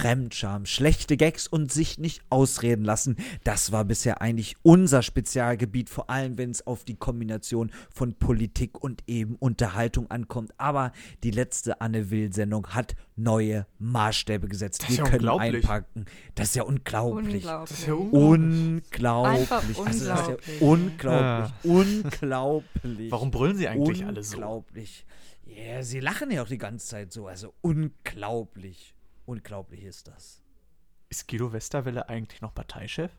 Fremdscham, schlechte Gags und sich nicht ausreden lassen. Das war bisher eigentlich unser Spezialgebiet, vor allem wenn es auf die Kombination von Politik und eben Unterhaltung ankommt. Aber die letzte Anne Will-Sendung hat neue Maßstäbe gesetzt. Das ist Wir ja können unglaublich. einpacken. Das ist ja unglaublich. Das ist ja Unglaublich. Einfach Also ist ja unglaublich. unglaublich. Unglaublich. Warum brüllen sie eigentlich alle so? Unglaublich. Ja, sie lachen ja auch die ganze Zeit so. Also unglaublich. Unglaublich ist das. Ist Guido Westerwelle eigentlich noch Parteichef?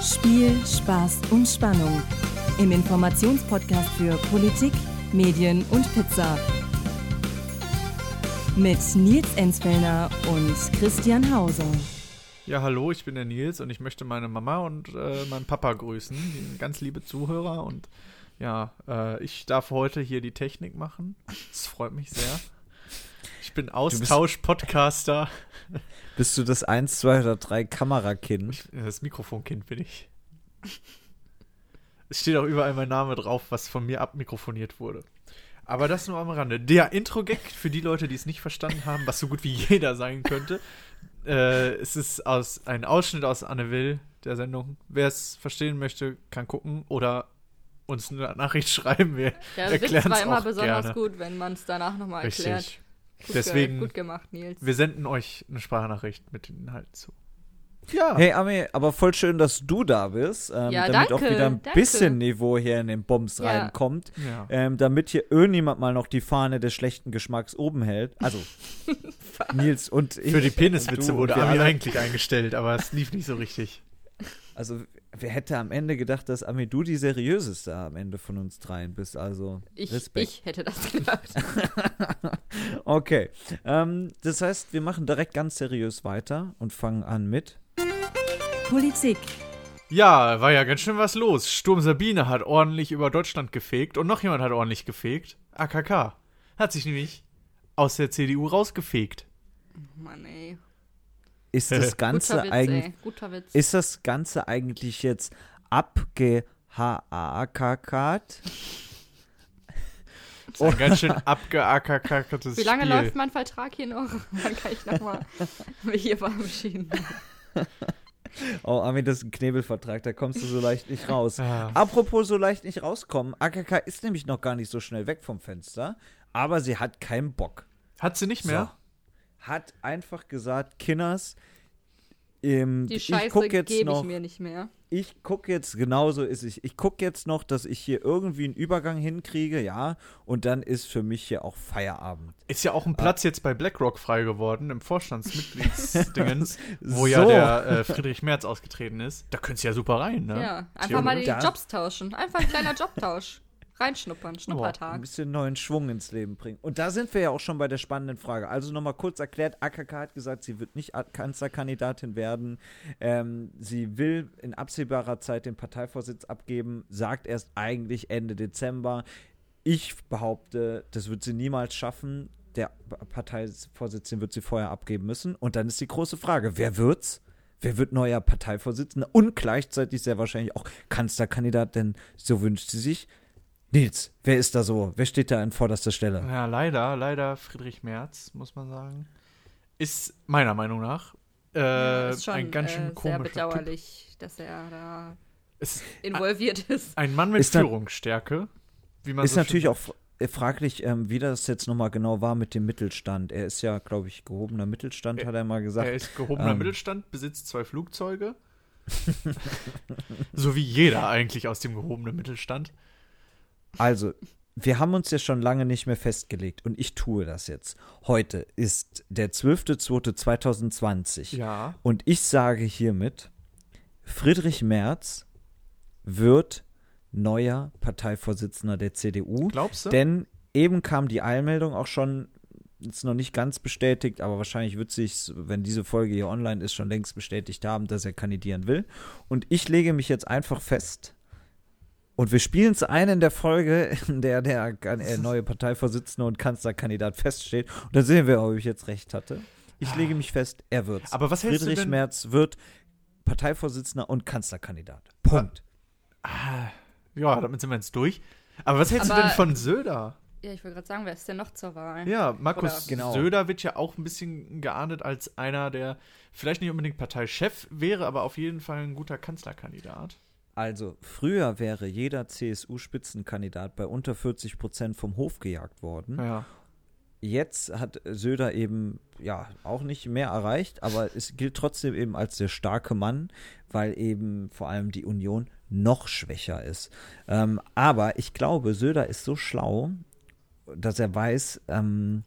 Spiel, Spaß und Spannung. Im Informationspodcast für Politik, Medien und Pizza. Mit Nils Enzfellner und Christian Hauser. Ja, hallo, ich bin der Nils und ich möchte meine Mama und äh, meinen Papa grüßen, die ganz liebe Zuhörer. Und ja, äh, ich darf heute hier die Technik machen. Das freut mich sehr. Ich bin Austausch-Podcaster. Bist du das 1, 2 oder 3 Kamerakind? Ich- Das Mikrofonkind bin ich. Es steht auch überall mein Name drauf, was von mir abmikrofoniert wurde. Aber das nur am Rande. Der Intro-Gag, für die Leute, die es nicht verstanden haben, was so gut wie jeder sein könnte, äh, es ist aus, ein Ausschnitt aus Anne Will, der Sendung. Wer es verstehen möchte, kann gucken oder uns eine Nachricht schreiben. Wir Der Witz erklären war es immer besonders gerne. gut, wenn man es danach nochmal erklärt. Gut, Deswegen- Ge gut gemacht, Nils. Wir senden euch eine Sprachnachricht mit den Inhalten zu. Ja. Hey Ami, aber voll schön, dass du da bist, ähm, Ja, damit auch danke, wieder ein danke. bisschen Niveau hier in den Bombs Ja. reinkommt, ja. ähm, damit hier irgendjemand mal noch die Fahne des schlechten Geschmacks oben hält. Also Nils und ich. Für die Peniswitze wurde Ami eigentlich eingestellt, aber es lief nicht so richtig. Also wer hätte am Ende gedacht, dass Ami du die seriöseste am Ende von uns dreien bist? Also Ich, Respekt. ich hätte das gedacht. Okay, ähm, das heißt, wir machen direkt ganz seriös weiter und fangen an mit. Politik, Ja, war ja ganz schön was los. Sturm Sabine hat ordentlich über Deutschland gefegt und noch jemand hat ordentlich gefegt. AKK. Hat sich nämlich aus der CDU rausgefegt. Mann, ey. Ist das Ganze Guter Witz, eigentlich ey. Guter Witz. Ist das Ganze eigentlich jetzt abgehakakt? Das ist ein ganz schön abgeackerkackertes Wie lange Spiel. läuft mein Vertrag hier noch? Dann kann ich nochmal mich hier verabschieden. Oh, Armin, das ist ein Knebelvertrag, da kommst du so leicht nicht raus. Ja. Apropos so leicht nicht rauskommen, AKK ist nämlich noch gar nicht so schnell weg vom Fenster, aber sie hat keinen Bock. Hat sie nicht mehr? So. Hat einfach gesagt, Kinners, ähm, Die ich Scheiße gucke jetzt gebe noch, ich mir nicht mehr. ich gucke jetzt, genauso ist es, ich gucke jetzt noch, dass ich hier irgendwie einen Übergang hinkriege, ja, und dann ist für mich hier auch Feierabend. Ist ja auch ein Platz jetzt bei BlackRock frei geworden, im Vorstandsmitgliedsdingens, wo ja So. der äh, Friedrich Merz ausgetreten ist. Da könntest du ja super rein, ne? Ja, einfach mal die Jobs tauschen. Einfach ein kleiner Jobtausch. Reinschnuppern, ein Schnuppertag. bisschen neuen Schwung ins Leben bringen. Und da sind wir ja auch schon bei der spannenden Frage. Also nochmal kurz erklärt, AKK hat gesagt, sie wird nicht Kanzlerkandidatin werden. Ähm, sie will in absehbarer Zeit den Parteivorsitz abgeben, sagt erst eigentlich Ende Dezember. Ich behaupte, das wird sie niemals schaffen. Der Parteivorsitz, den wird sie vorher abgeben müssen. Und dann ist die große Frage, wer wird's? Wer wird neuer Parteivorsitzender und gleichzeitig sehr wahrscheinlich auch Kanzlerkandidat, denn so wünscht sie sich. Nils, wer ist da so? Wer steht da an vorderster Stelle? Ja, leider, leider Friedrich Merz, muss man sagen. Ist meiner Meinung nach äh, Ja, ist schon ein ganz schön äh, sehr komischer Typ. bedauerlich, dass er da Ist involviert ist. ein Mann mit Ist dann- Führungsstärke, wie man Ist so natürlich auch äh, fraglich, ähm, wie das jetzt nochmal genau war mit dem Mittelstand. Er ist ja, glaube ich, gehobener Mittelstand, Er- hat er mal gesagt. Er ist gehobener ähm, Mittelstand, besitzt zwei Flugzeuge. so wie jeder eigentlich aus dem gehobenen Mittelstand. Also, wir haben uns ja schon lange nicht mehr festgelegt und ich tue das jetzt. Heute ist der 12.02.2020 Ja. und ich sage hiermit, Friedrich Merz wird neuer Parteivorsitzender der CDU. Glaubst du? Denn eben kam die Eilmeldung auch schon, ist noch nicht ganz bestätigt, aber wahrscheinlich wird sich, wenn diese Folge hier online ist, schon längst bestätigt haben, dass er kandidieren will. Und ich lege mich jetzt einfach fest. Und wir spielen es ein in der Folge, in der der äh, neue Parteivorsitzende und Kanzlerkandidat feststeht. Und dann sehen wir, ob ich jetzt recht hatte. Ich lege mich fest, er wird's. Aber was hältst du Friedrich denn- Merz wird Parteivorsitzender und Kanzlerkandidat. Punkt. Ah, Ja, damit sind wir jetzt durch. Aber was hältst du Aber- denn von Söder? Ja, ich wollte gerade sagen, wer ist denn noch zur Wahl? Ja, Markus Genau. Söder wird ja auch ein bisschen geahndet als einer, der vielleicht nicht unbedingt Parteichef wäre, aber auf jeden Fall ein guter Kanzlerkandidat. Also, früher wäre jeder CSU-Spitzenkandidat bei unter 40 Prozent vom Hof gejagt worden. Ja. Jetzt hat Söder eben, ja, auch nicht mehr erreicht, aber es gilt trotzdem eben als der starke Mann, weil eben vor allem die Union noch schwächer ist. Ähm, aber ich glaube, Söder ist so schlau, dass er weiß, ähm,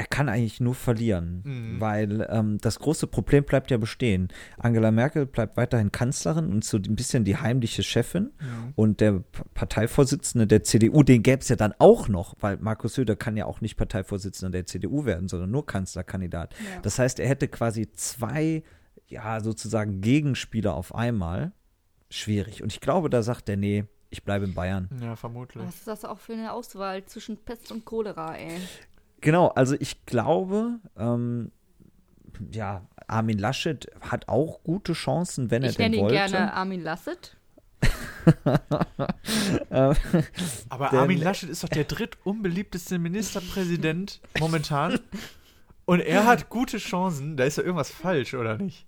er kann eigentlich nur verlieren, Mhm. weil ähm, das große Problem bleibt ja bestehen. Angela Merkel bleibt weiterhin Kanzlerin und so ein bisschen die heimliche Chefin. Und der P- Parteivorsitzende der CDU, den gäbe es ja dann auch noch, weil Markus Söder kann ja auch nicht Parteivorsitzender der CDU werden, sondern nur Kanzlerkandidat. Ja. Das heißt, er hätte quasi zwei, ja, sozusagen Gegenspieler auf einmal. Schwierig. Und ich glaube, da sagt er, nee, ich bleibe in Bayern. Ja, vermutlich. Was ist das auch für eine Auswahl zwischen Pest und Cholera, ey? Genau, also ich glaube, ähm, ja, Armin Laschet hat auch gute Chancen, wenn er Ich denn nenne ihn wollte. gerne Armin Lasset. Ähm, Aber Denn- Armin Laschet ist doch der drittunbeliebteste Ministerpräsident momentan. Und er hat gute Chancen. Da ist ja irgendwas falsch, oder nicht?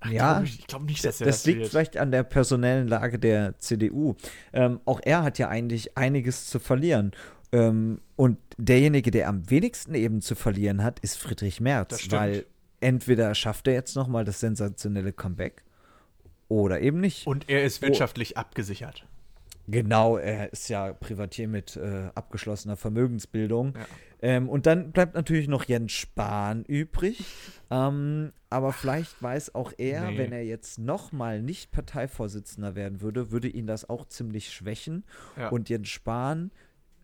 Ach, Ja. glaub ich ich glaube nicht, dass er das, das, liegt wird. vielleicht an der personellen Lage der CDU. Ähm, auch er hat ja eigentlich einiges zu verlieren. Ähm, und derjenige, der am wenigsten eben zu verlieren hat, ist Friedrich Merz, weil entweder schafft er jetzt noch mal das sensationelle Comeback oder eben nicht. Und er ist wirtschaftlich abgesichert. Genau, er ist ja Privatier mit äh, abgeschlossener Vermögensbildung. Ja. Ähm, und dann bleibt natürlich noch Jens Spahn übrig. Ähm, aber vielleicht weiß auch er, Nee. wenn er jetzt nochmal nicht Parteivorsitzender werden würde, würde ihn das auch ziemlich schwächen. Ja. Und Jens Spahn,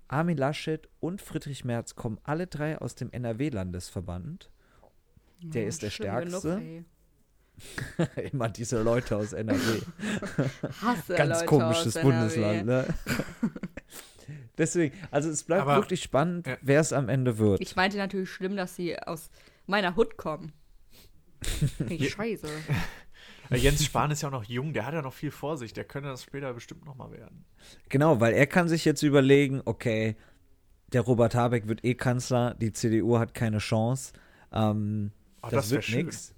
Armin Laschet und Friedrich Merz kommen alle drei aus dem NRW-Landesverband. Der Ja, ist der Stärkste. Genug. Immer diese Leute aus NRW. Hasse Ganz Leute komisches aus Bundesland, ne? Deswegen, also es bleibt Aber- wirklich spannend, Ja. wer es am Ende wird. Ich meinte natürlich schlimm, dass sie aus meiner Hut kommen. Finde ich scheiße. Äh, Jens Spahn ist ja auch noch jung, der hat ja noch viel vor sich. Der könnte das später bestimmt nochmal werden. Genau, weil er kann sich jetzt überlegen, okay, der Robert Habeck wird eh Kanzler, die CDU hat keine Chance. Ähm, Oh, das, das wird nix.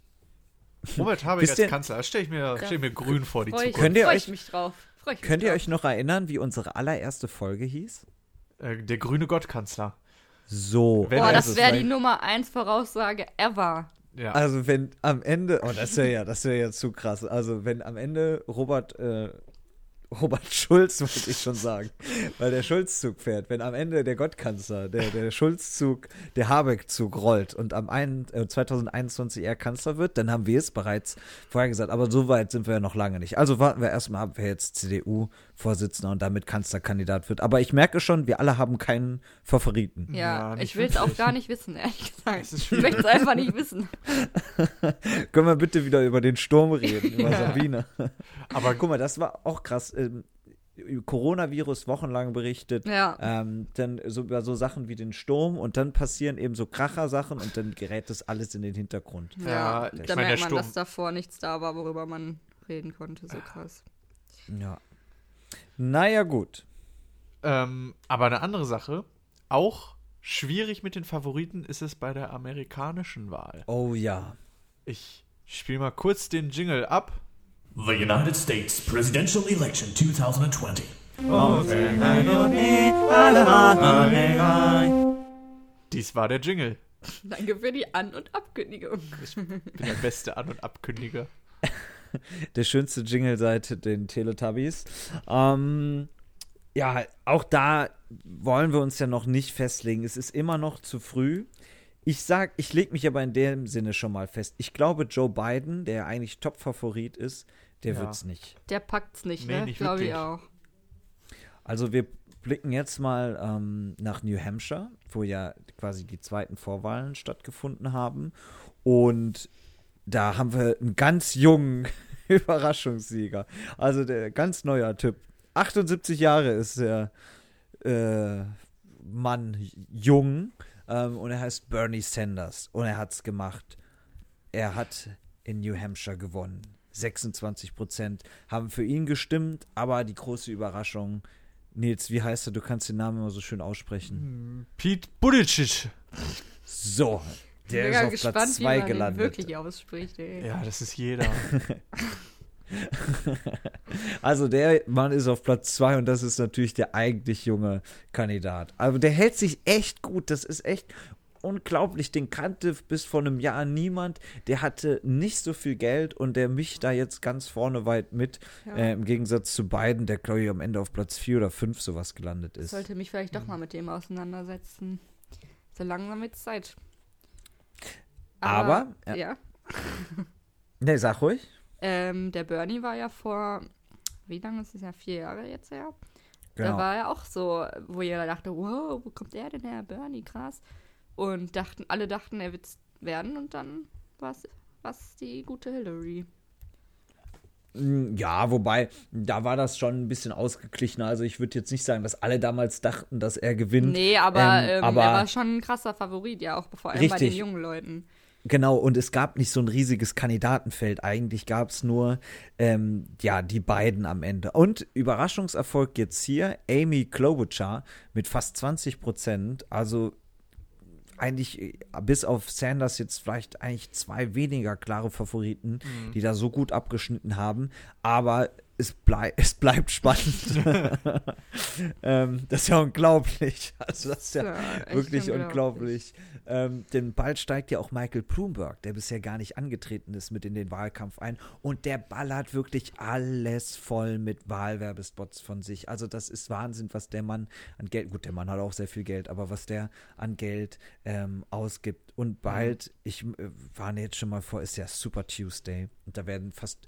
Robert Habeck Wisst als ihr- Kanzler, das stelle ich, mir- stell ich mir grün vor, die Zukunft. Könnt ihr freu euch- ich mich drauf. Mich Könnt ihr drauf. euch noch erinnern, wie unsere allererste Folge hieß? Äh, der grüne Gottkanzler. So. Boah, das wäre die Nummer 1 Voraussage ever. Ja. Also wenn am Ende, oh, das wäre ja, das wäre ja zu krass. Also wenn am Ende Robert, äh, Robert Schulz, wollte ich schon sagen, weil der Schulzzug fährt, wenn am Ende der Gottkanzler, der, der Schulzzug, der Habeck-Zug rollt und am ein, äh, 2021 er Kanzler wird, dann haben wir es bereits vorher gesagt. Aber so weit sind wir ja noch lange nicht. Also warten wir erstmal ab, wer jetzt CDU-Vorsitzender und damit Kanzlerkandidat wird. Aber ich merke schon, wir alle haben keinen Favoriten. Ja, Ja, ich will es auch gar nicht wissen, ehrlich gesagt. Ich möchte es einfach nicht wissen. Können wir bitte wieder über den Sturm reden, über Ja. Sabine. Aber Guck mal, das war auch krass. Ähm, Coronavirus wochenlang berichtet. Ja. Ähm, dann so über so Sachen wie den Sturm und dann passieren eben so Kracher-Sachen und dann gerät das alles in den Hintergrund. Ja, Ja, da ich merkt man, Sturm- dass davor nichts da war, worüber man reden konnte. So krass. Ja. Naja, gut. Ähm, aber eine andere Sache, auch schwierig mit den Favoriten ist es bei der amerikanischen Wahl. Oh ja. Ich spiele mal kurz den Jingle ab. The United States presidential election 2020. Dies war der Jingle. Danke für die An- und Abkündigung. Ich bin der beste An- und Abkündiger. Der schönste Jingle seit den Teletubbies. Ähm, ja, auch da wollen wir uns ja noch nicht festlegen. Es ist immer noch zu früh. Ich sag, ich lege mich aber in dem Sinne schon mal fest. Ich glaube, Joe Biden, der ja eigentlich Top-Favorit ist, der Ja. wird's nicht. Der packt's nicht, Nee, ne? nicht Glaube ich auch. Also wir blicken jetzt mal ähm, nach New Hampshire, wo ja quasi die zweiten Vorwahlen stattgefunden haben. Und da haben wir einen ganz jungen Überraschungssieger. Also der ganz neuer Typ. 78 Jahre ist der äh, Mann jung ähm, und er heißt Bernie Sanders und er hat's gemacht. Er hat in New Hampshire gewonnen. 26 Prozent haben für ihn gestimmt, aber die große Überraschung, Nils, wie heißt er? Du kannst den Namen immer so schön aussprechen. Pete Buttigieg. So, der ist auf gespannt, Platz wie 2 man den gelandet. wirklich ausspricht, ey. Ja, das ist jeder. Also der Mann ist auf Platz 2 und das ist natürlich der eigentlich junge Kandidat. Aber der hält sich echt gut. Das ist echt unglaublich. Den kannte bis vor einem Jahr niemand. Der hatte nicht so viel Geld und der mich da jetzt ganz vorne weit mit. Ja. Äh, Im Gegensatz zu beiden, der glaube ich am Ende auf Platz 4 oder 5 sowas gelandet Ich ist. sollte mich vielleicht doch mal mit dem auseinandersetzen. So langsam wird Zeit. Aber, ja. ja. Ne, sag ruhig. Ähm, der Bernie war ja vor, wie lange ist es ja? Vier Jahre jetzt her? Da Genau. war er auch so, wo jeder dachte, wow, wo kommt der denn her? Bernie, krass. Und dachten, alle dachten, er wird es werden und dann war es die gute Hillary. Mm, Ja, wobei, da war das schon ein bisschen ausgeglichener. Also ich würde jetzt nicht sagen, dass alle damals dachten, dass er gewinnt. Nee, aber, Ähm, ähm, aber- er war schon ein krasser Favorit, ja, auch vor allem bei den Richtig. jungen Leuten. Genau, und es gab nicht so ein riesiges Kandidatenfeld. Eigentlich gab es nur, ähm, ja, die beiden am Ende. Und Überraschungserfolg jetzt hier, Amy Klobuchar mit fast 20 Prozent. Also eigentlich äh, bis auf Sanders jetzt vielleicht eigentlich zwei weniger klare Favoriten, die da so gut abgeschnitten haben. Aber es, blei es bleibt spannend. ähm, das ist ja unglaublich. Also das ist ja, echt wirklich unglaublich. Ähm, denn bald steigt ja auch Michael Bloomberg, der bisher gar nicht angetreten ist, mit in den Wahlkampf ein. Und der ballert wirklich alles voll mit Wahlwerbespots von sich. Also das ist Wahnsinn, was der Mann an Geld, gut, der Mann hat auch sehr viel Geld, aber was der an Geld ähm, ausgibt. Und bald, ich äh, warne jetzt schon mal vor, ist ja Super Tuesday. Und da werden fast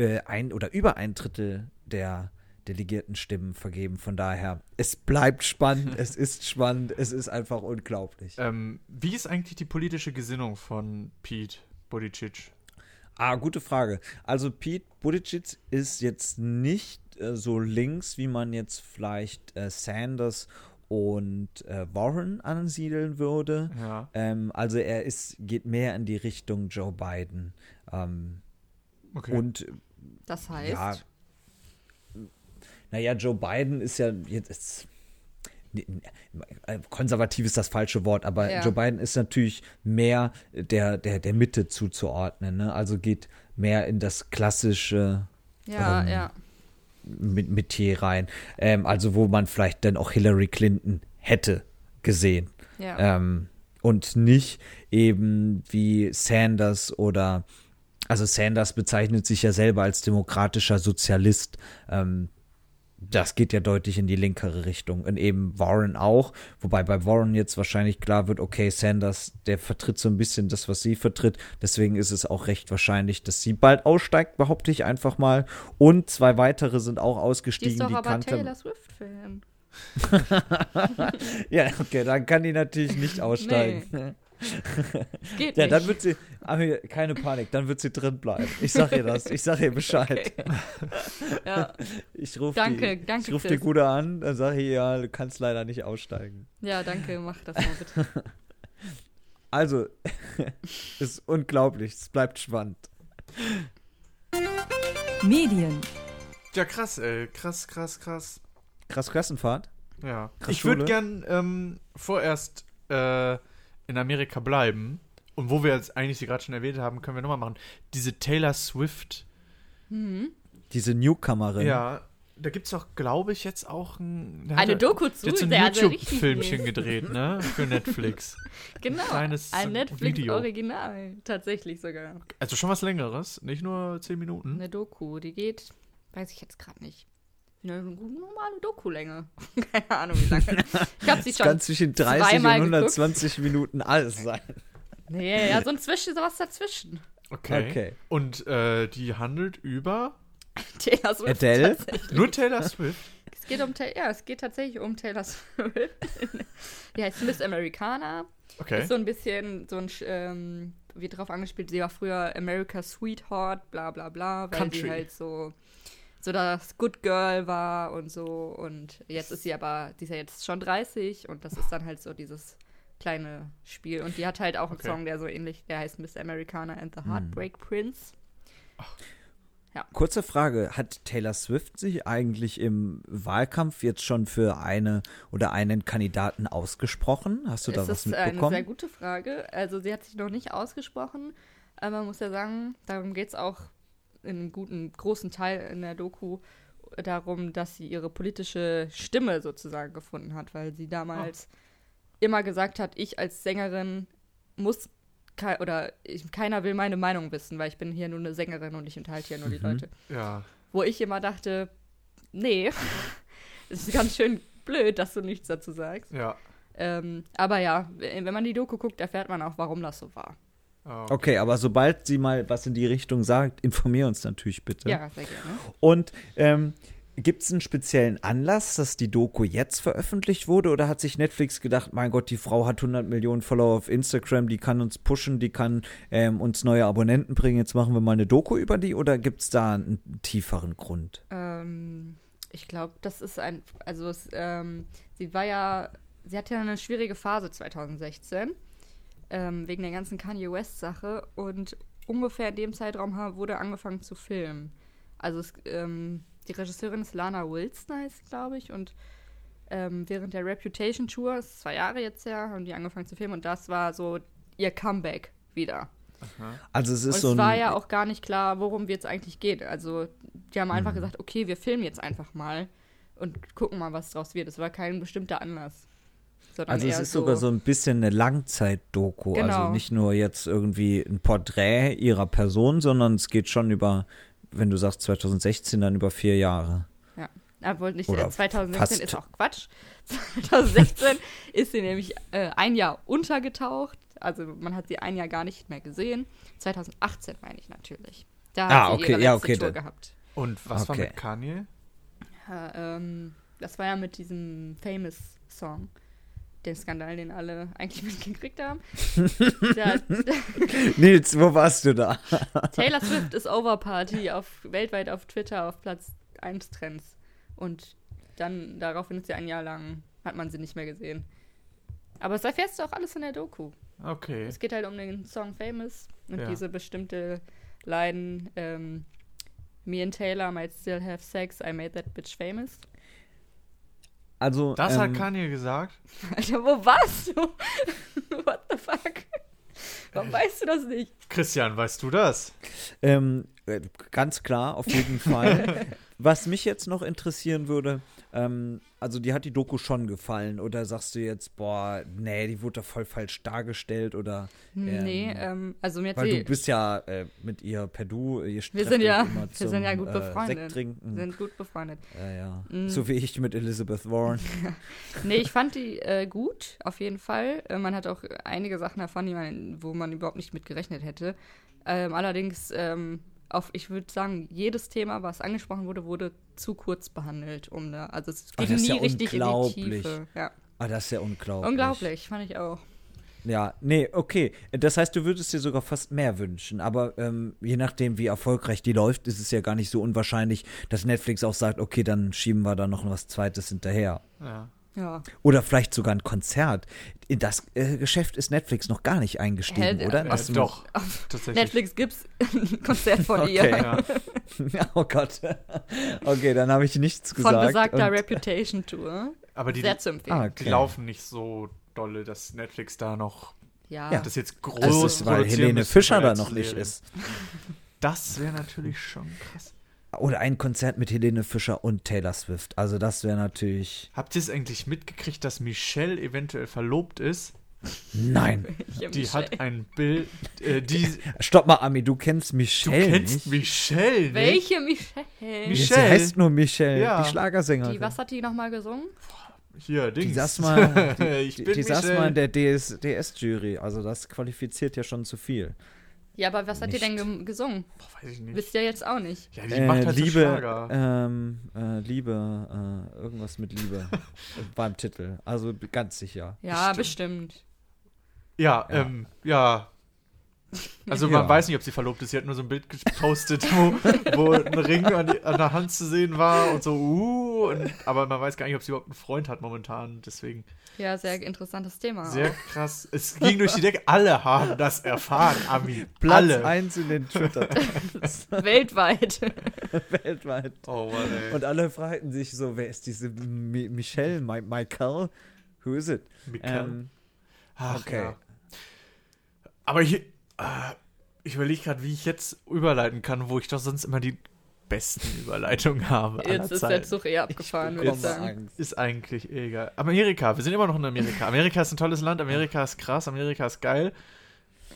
äh, ein oder über ein Drittel der Delegiertenstimmen vergeben. Von daher, es bleibt spannend, es ist spannend, es ist einfach unglaublich. ähm, wie ist eigentlich die politische Gesinnung von Pete Buttigieg? Ah, gute Frage. Also Pete Buttigieg ist jetzt nicht äh, so links, wie man jetzt vielleicht äh, Sanders und äh, Warren ansiedeln würde. Ja. Ähm, also er ist, geht mehr in die Richtung Joe Biden. Ähm, Okay. Und Das heißt, ja, naja, Joe Biden ist ja jetzt. äh, Konservativ ist das falsche Wort, aber Ja. Joe Biden ist natürlich mehr der, der, der Mitte zuzuordnen. Ne? Also geht mehr in das klassische ja, ähm, ja. mit Metier rein. Ähm, also wo man vielleicht dann auch Hillary Clinton hätte gesehen. ja. Ähm, und nicht eben wie Sanders oder also Sanders bezeichnet sich ja selber als demokratischer Sozialist. Ähm, das geht ja deutlich in die linkere Richtung. Und eben Warren auch. Wobei bei Warren jetzt wahrscheinlich klar wird, okay, Sanders, der vertritt so ein bisschen das, was sie vertritt. Deswegen ist es auch recht wahrscheinlich, dass sie bald aussteigt, behaupte ich einfach mal. Und zwei weitere sind auch Die ausgestiegen. ist doch die aber kannte. Taylor Swift-Fan. Ja, okay, dann kann die natürlich nicht aussteigen. Geht Ja, nicht. dann wird sie, aber keine Panik, dann wird sie drin bleiben. Ich sag ihr das, ich sag ihr Bescheid. ja. Ich rufe Danke, die, danke, ich ruf die. Gute an, dann sage ich ja, du kannst leider nicht aussteigen. ja, danke, mach das mal bitte. Also, ist unglaublich, es bleibt spannend. Medien. Ja, krass, ey. Krass, krass, krass. Krass Klassenfahrt. Ja. Krass ich würde gern ähm, vorerst äh, in Amerika bleiben. Und wo wir jetzt eigentlich sie gerade schon erwähnt haben, können wir nochmal machen. Diese Taylor Swift. Mhm. Diese Newcomerin. Ja, da gibt es auch, glaube ich, jetzt auch ein. Eine hat- Doku zu, so ein YouTube-Filmchen gedreht, ne? Für Netflix. Genau, kleines ein Video. Netflix-Original, tatsächlich sogar. Also schon was Längeres, nicht nur 10 Minuten. Eine Doku, die geht, weiß ich jetzt gerade nicht. Eine normale Doku-Länge. Keine Ahnung, wie lange. Ich habe sie Es schon. kann zwischen 30 und zweimal geguckt. 120 Minuten alles sein. Nee, ja, so ein Zwischen, sowas dazwischen. Okay. Okay. Und äh, die handelt über Taylor Swift. Adele? nur Taylor Swift. Es geht um ja, es geht tatsächlich um Taylor Swift. Die heißt Miss Americana. Okay. Ist so ein bisschen so ein ähm, wird drauf angespielt, sie war früher America's Sweetheart, bla bla bla, weil Country. sie halt so so das Good Girl war und so und jetzt ist sie aber, die ist ja jetzt schon 30 und das ist dann halt so dieses kleine Spiel und die hat halt auch einen Okay. Song, der so ähnlich, der heißt Miss Americana and the Heartbreak Prince. Kurze Frage, hat Taylor Swift sich eigentlich im Wahlkampf jetzt schon für eine oder einen Kandidaten ausgesprochen? Hast du da es was ist eine mitbekommen? sehr gute Frage. Also sie hat sich noch nicht ausgesprochen, aber man muss ja sagen, darum geht es auch in einem guten, großen Teil in der Doku darum, dass sie ihre politische Stimme sozusagen gefunden hat, weil sie damals immer gesagt hat, ich als Sängerin muss kei oder ich, keiner will meine Meinung wissen, weil ich bin hier nur eine Sängerin und ich unterhalte hier nur die Leute. Ja. Wo ich immer dachte, nee, es ist ganz schön blöd, dass du nichts dazu sagst. Ja. Ähm, aber ja, wenn man die Doku guckt, erfährt man auch, warum das so war. Oh. Okay, aber sobald sie mal was in die Richtung sagt, informier uns natürlich bitte. Ja, sehr gerne. Und ähm, gibt es einen speziellen Anlass, dass die Doku jetzt veröffentlicht wurde? Oder hat sich Netflix gedacht, mein Gott, die Frau hat 100 Millionen Follower auf Instagram, die kann uns pushen, die kann ähm, uns neue Abonnenten bringen, jetzt machen wir mal eine Doku über die? Oder gibt es da einen tieferen Grund? Ähm, ich glaube, das ist ein, also es, ähm, sie war ja, sie hatte ja eine schwierige Phase 2016 ähm, wegen der ganzen Kanye West Sache und ungefähr in dem Zeitraum wurde angefangen zu filmen. Also es, ähm, die Regisseurin ist Lana Wilson, heißt glaube ich, und ähm, während der Reputation Tour, das ist zwei Jahre jetzt her, haben die angefangen zu filmen und das war so ihr Comeback wieder. Also es Und ist es so ein. war ja auch gar nicht klar, worum wir jetzt eigentlich geht. Also, die haben Mhm. einfach gesagt, okay, wir filmen jetzt einfach mal und gucken mal, was draus wird. Es war kein bestimmter Anlass. Sondern also es ist sogar so ein bisschen eine Langzeit-Doku. Also Genau. nicht nur jetzt irgendwie ein Porträt ihrer Person, sondern es geht schon über, wenn du sagst 2016, dann über vier Jahre. Obwohl nicht, Oder äh, 2016 fast. ist auch Quatsch. 2016 ist sie nämlich äh, ein Jahr untergetaucht. Also man hat sie ein Jahr gar nicht mehr gesehen. 2018 meine ich natürlich. Da hat Ah, sie okay, ihre ja, letzte okay, Tour gehabt. Und was war Okay. mit Kanye? Ja, ähm, das war ja mit diesem Famous Song. Den Skandal, den alle eigentlich mitgekriegt haben. da, Nils, wo warst du da? Taylor Swift ist Overparty auf, weltweit auf Twitter auf Platz 1 Trends. Und dann daraufhin ist sie ein Jahr lang, hat man sie nicht mehr gesehen. Aber das erfährst du auch alles in der Doku. Okay. Es geht halt um den Song Famous und Ja. diese bestimmte Line, ähm, Me and Taylor might still have sex, I made that bitch famous. Also, Das ähm, hat Kanye gesagt. Alter, wo warst du? What the fuck? Warum weißt du das nicht? Christian, weißt du das? Ähm, äh, ganz klar, auf jeden Fall. Was mich jetzt noch interessieren würde, ähm, also dir hat die Doku schon gefallen oder sagst du jetzt, boah, nee, die wurde doch voll falsch dargestellt oder nee, Ähm, ähm, also mir hat weil du bist ja äh, mit ihr per Du, ihr wir sind ja, immer wir sind ja zum, gut äh, befreundet. Sekt trinken. sind gut befreundet. ja, ja. Mm. So wie ich mit Elizabeth Warren. Nee, ich fand die äh, gut, auf jeden Fall. Äh, man hat auch einige Sachen erfahren, die man, wo man überhaupt nicht mit gerechnet hätte. Ähm, allerdings, ähm, auf, ich würde sagen, jedes Thema, was angesprochen wurde, wurde zu kurz behandelt. Um da, also es Ah, ging das ist nie ja richtig in die unglaublich. Tiefe. Ja. Ah, das ist ja unglaublich. Unglaublich, fand ich auch. Ja, nee, okay. Das heißt, du würdest dir sogar fast mehr wünschen. Aber ähm, je nachdem, wie erfolgreich die läuft, ist es ja gar nicht so unwahrscheinlich, dass Netflix auch sagt, okay, dann schieben wir da noch was Zweites hinterher. Ja. Ja. Oder vielleicht sogar ein Konzert. In das äh, Geschäft ist Netflix noch gar nicht eingestiegen, Hä, oder? äh, Äh, du- doch, tatsächlich. Netflix gibt's ein Konzert von Okay. ihr. Ja. oh Gott. okay, dann habe ich nichts Von gesagt. besagter und- Reputation Tour. Aber die, Sehr zu empfehlen. Ah, die okay. laufen nicht so dolle, dass Netflix da noch Ja. Das jetzt groß Das ist, weil Helene Fischer da noch nicht ist. Das wäre natürlich schon krass. Oder ein Konzert mit Helene Fischer und Taylor Swift. Also das wäre natürlich. Habt ihr es eigentlich mitgekriegt, dass Michelle eventuell verlobt ist? Nein. Die hat ein Bild, äh, die, Stopp mal, Ami, du kennst du Michelle kennst nicht? Michelle, nicht? Welche Michelle? Michelle? Sie heißt nur Michelle, Ja. die Schlagersängerin. Die, was hat die nochmal gesungen? Hier, Dings. Die saß mal, die, ich die, bin die saß mal in der DS, DS-Jury. Also das qualifiziert ja schon zu viel. Ja, aber was hat die denn ge gesungen? Boah, weiß ich nicht. Wisst ihr jetzt auch nicht. Ja, die macht halt so Liebe, Schlager. ähm, äh, Liebe, äh, irgendwas mit Liebe beim Titel. Also ganz sicher. Ja, bestimmt. Ja, Ja. ähm, ja. Also man Ja. weiß nicht, ob sie verlobt ist. Sie hat nur so ein Bild gepostet, wo, wo ein Ring an, die, an der Hand zu sehen war und so, uh, und, aber man weiß gar nicht, ob sie überhaupt einen Freund hat momentan. Deswegen Ja, sehr interessantes Thema. sehr krass. Es ging durch die Decke. Alle haben das erfahren, Ami. Platz Alle. 1 in den Twitter Weltweit. weltweit. Oh Mann, ey. Und alle fragten sich so, wer ist diese Mi Michelle, Mi Michael? Who is it? Michael. Ähm, Ach, okay. ja. Aber hier, ich überlege gerade, wie ich jetzt überleiten kann, wo ich doch sonst immer die besten Überleitungen habe. Jetzt ist der Zeiten. Zug eh abgefahren, würde ich sagen. Angst. Ist eigentlich eh egal. Amerika, wir sind immer noch in Amerika. Amerika ist ein tolles Land, Amerika ist krass, Amerika ist geil.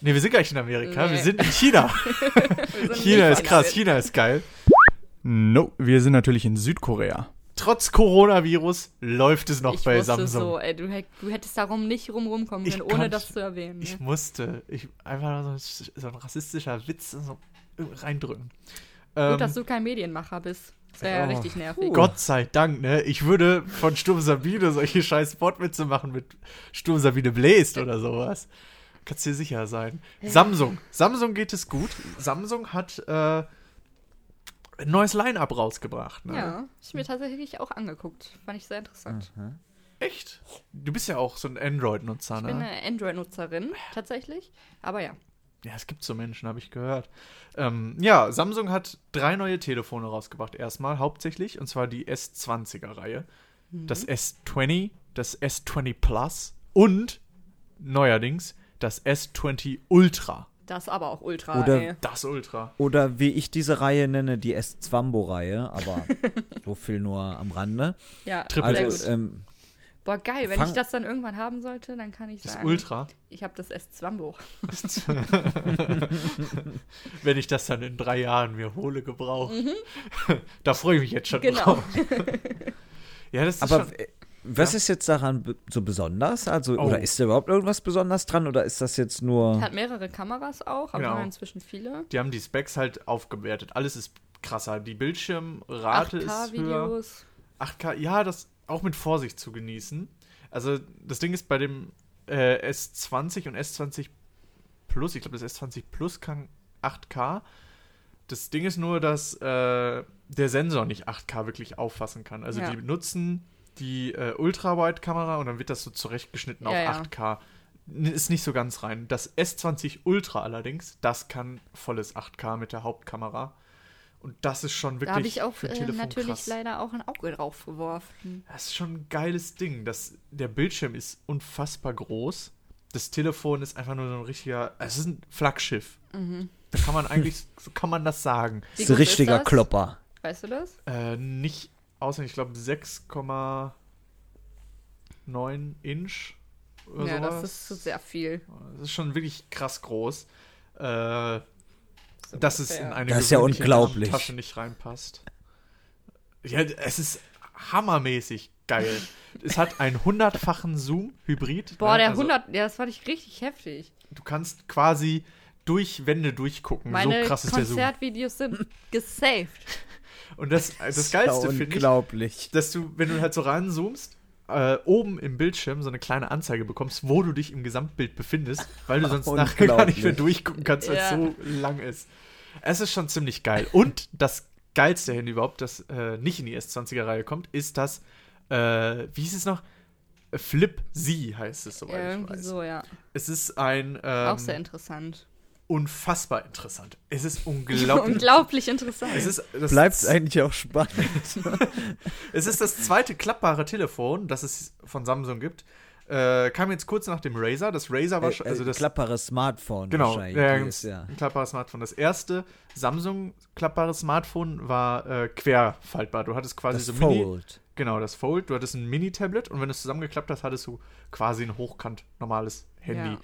Ne, wir sind gar nicht in Amerika, Nee. wir sind in China. Sind China ist krass, in China ist geil. No, wir sind natürlich in Südkorea. Trotz Coronavirus läuft es noch ich bei Samsung. so, ey, du, du hättest darum nicht rum Ich können, ohne das zu erwähnen. Ich ne? musste, ich einfach so, ein- so ein rassistischer Witz so reindrücken. Gut, Ähm, dass du kein Medienmacher bist. Das wäre ja Oh, richtig nervig. Gott sei Dank, ne? Ich würde von Sturm Sabine solche scheiß Sportwitze machen mit Sturm Sabine bläst oder sowas. Kannst dir sicher sein. Samsung. Samsung geht es gut. Samsung hat äh, ein neues Line-Up rausgebracht. Ne? Ja, ich mir tatsächlich auch angeguckt. Fand ich sehr interessant. Echt? Du bist ja auch so ein Android-Nutzer, Ich bin ne? eine Android-Nutzerin, tatsächlich. Aber ja. Ja, es gibt so Menschen, habe ich gehört. Ähm, ja, Samsung hat drei neue Telefone rausgebracht. Erstmal hauptsächlich, und zwar die S20er-Reihe. Das S20, das S20 Plus und neuerdings das S20 Ultra. Das aber auch ultra, Oder- ey. Das Ultra. Oder wie ich diese Reihe nenne, die S-Zwambo-Reihe, aber so viel nur am Rande. Ja, Triple gut. ähm, Boah, geil. Wenn fang- ich das dann irgendwann haben sollte, dann kann ich Das sagen, Ultra. ich habe das S-Zwambo. Wenn ich das dann in drei Jahren mir hole, gebraucht. da freue ich mich jetzt schon Mhm. Genau. drauf. ja, das ist aber schon. Was ist jetzt daran so besonders? Also, Oh. oder ist da überhaupt irgendwas besonders dran oder ist das jetzt nur. Hat mehrere Kameras auch, aber Genau. haben inzwischen viele. Die haben die Specs halt aufgewertet. Alles ist krasser. Die Bildschirmrate ist höher. 8K-Videos. 8K, ja, das auch mit Vorsicht zu genießen. Also das Ding ist bei dem äh, S20 und S20 Plus, ich glaube das S20 Plus kann 8K. Das Ding ist nur, dass äh, der Sensor nicht 8K wirklich auffassen kann. Also Ja. die nutzen die äh, Ultra-Wide-Kamera und dann wird das so zurechtgeschnitten Ja, auf ja. 8K. N- Ist nicht so ganz rein. Das S20 Ultra allerdings, das kann volles 8K mit der Hauptkamera. Und das ist schon wirklich Da habe ich auch für äh, natürlich krass. leider auch ein Auge drauf geworfen. Das ist schon ein geiles Ding. Das, der Bildschirm ist unfassbar groß. Das Telefon ist einfach nur so ein richtiger. Es ist ein Flaggschiff. Da kann man eigentlich, so kann man das sagen. Wie ist ein ist richtiger das? Klopper. Weißt du das? Äh, nicht auswendig, ich glaube 6,9 Inch oder ja, sowas. das ist sehr viel. Das ist schon wirklich krass groß. Äh, So dass es in eine Das ist ja unglaublich. Tasche nicht reinpasst. Ja, es ist hammermäßig geil. es hat einen hundertfachen Zoom, Hybrid. Boah, ne? der Also, 100, ja, das fand ich richtig heftig. Du kannst quasi durch Wände durchgucken. Meine so krass ist der Zoom. Konzertvideos sind gesaved. Und das, das ist Geilste finde ich, unglaublich. dass du, wenn du halt so ranzoomst, äh, oben im Bildschirm so eine kleine Anzeige bekommst, wo du dich im Gesamtbild befindest, weil du sonst nachher gar nicht mehr durchgucken kannst, weil es Ja. so lang ist. Es ist schon ziemlich geil. Und das geilste Handy überhaupt, das äh, nicht in die S20er-Reihe kommt, ist das, äh, wie hieß es noch? Flip Z heißt es, soweit Ja, ich irgendwie weiß. so, ja. Es ist ein Auch sehr ähm, interessant. Unfassbar interessant. Es ist unglaublich. Unglaublich interessant. Es ist das Bleibt eigentlich auch spannend. Es ist das zweite klappbare Telefon, das es von Samsung gibt. Äh, kam jetzt kurz nach dem Razer. Das Razer war schon, also das klapperes Smartphone genau, ja, ganz- ist, ja. ein klappbares Smartphone. Das erste Samsung klappbares Smartphone war äh, querfaltbar. Du hattest quasi Das so Mini, Fold. genau das Fold. Du hattest ein Mini-Tablet und wenn du es zusammengeklappt hast, hattest du quasi ein hochkant normales Handy.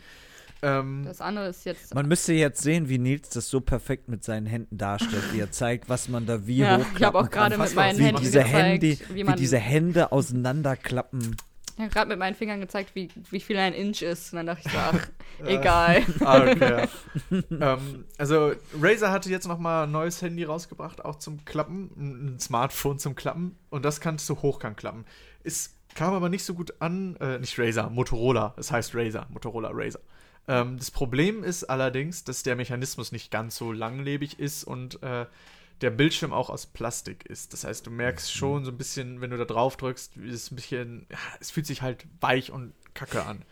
Ähm, Das andere ist jetzt. Man müsste jetzt sehen, wie Nils das so perfekt mit seinen Händen darstellt, wie er zeigt, was man da wie Ja, hochklappen ich habe auch gerade mit meinen Händen diese gezeigt, Hände, wie wie diese Hände auseinanderklappen. ich habe gerade mit meinen Fingern gezeigt, wie, wie viel ein Inch ist. Und dann dachte ich ach, egal. Ah, okay. ähm, also Razer hatte jetzt noch mal ein neues Handy rausgebracht, auch zum Klappen, ein ein Smartphone zum Klappen und das kannst du hochkant klappen. Es kam aber nicht so gut an, äh, nicht Razer, Motorola, es heißt Razer, Motorola Razer. Ähm, das Problem ist allerdings, dass der Mechanismus nicht ganz so langlebig ist und äh, der Bildschirm auch aus Plastik ist. Das heißt, du Mhm. merkst schon so ein bisschen, wenn du da drauf drückst, wie es ein bisschen, ja, es fühlt sich halt weich und kacke an.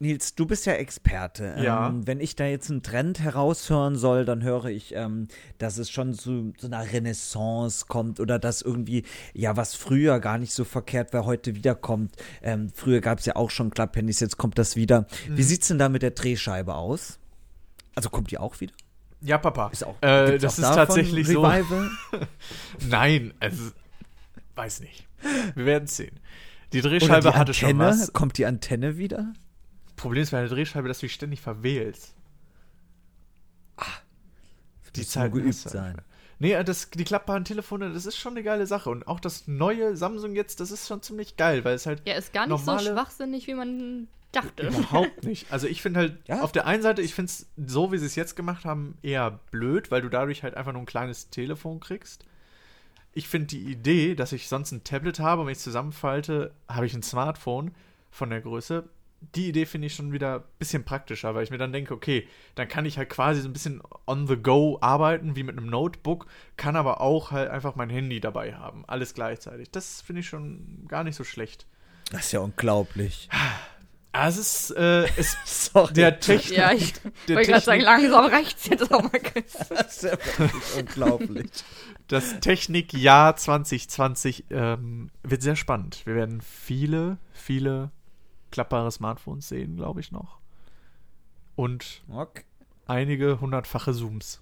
Nils, du bist ja Experte. Ja. Ähm, wenn ich da jetzt einen Trend heraushören soll, dann höre ich, ähm, dass es schon zu so einer Renaissance kommt oder dass irgendwie, ja, was früher gar nicht so verkehrt war, heute wiederkommt. Ähm, früher gab es ja auch schon Klapphandys, jetzt kommt das wieder. Mhm. Wie sieht's denn da mit der Drehscheibe aus? Also kommt die auch wieder? Ja, Papa. Ist auch, äh, das auch ist tatsächlich so. Revival? Nein, also weiß nicht. Wir werden sehen. Die Drehscheibe die hatte schon Antenne? was. Kommt die Antenne wieder? Problem ist bei der Drehscheibe, dass du dich ständig verwählst. Die Zeit geübt sein. Nee, das, die klappbaren Telefone, das ist schon eine geile Sache. Und auch das neue Samsung jetzt, das ist schon ziemlich geil, weil es halt Ja, ist gar nicht so Normale- schwachsinnig, wie man dachte. überhaupt nicht. Also ich finde halt, Ja. auf der einen Seite, ich finde es so, wie sie es jetzt gemacht haben, eher blöd, weil du dadurch halt einfach nur ein kleines Telefon kriegst. Ich finde die Idee, dass ich sonst ein Tablet habe und wenn ich es zusammenfalte, habe ich ein Smartphone von der Größe. Die Idee finde ich schon wieder ein bisschen praktischer, weil ich mir dann denke, okay, dann kann ich halt quasi so ein bisschen on the go arbeiten, wie mit einem Notebook, kann aber auch halt einfach mein Handy dabei haben. Alles gleichzeitig. Das finde ich schon gar nicht so schlecht. Das ist ja unglaublich. Ah, es ist, äh, es, Sorry. der Technik. ja, ich der wollte gerade sagen, langsam reicht's jetzt auch mal. Das ist ja wirklich unglaublich. das Technikjahr 2020 ähm, wird sehr spannend. Wir werden viele, viele klappbare Smartphones sehen, glaube ich noch. Und Okay. einige hundertfache Zooms.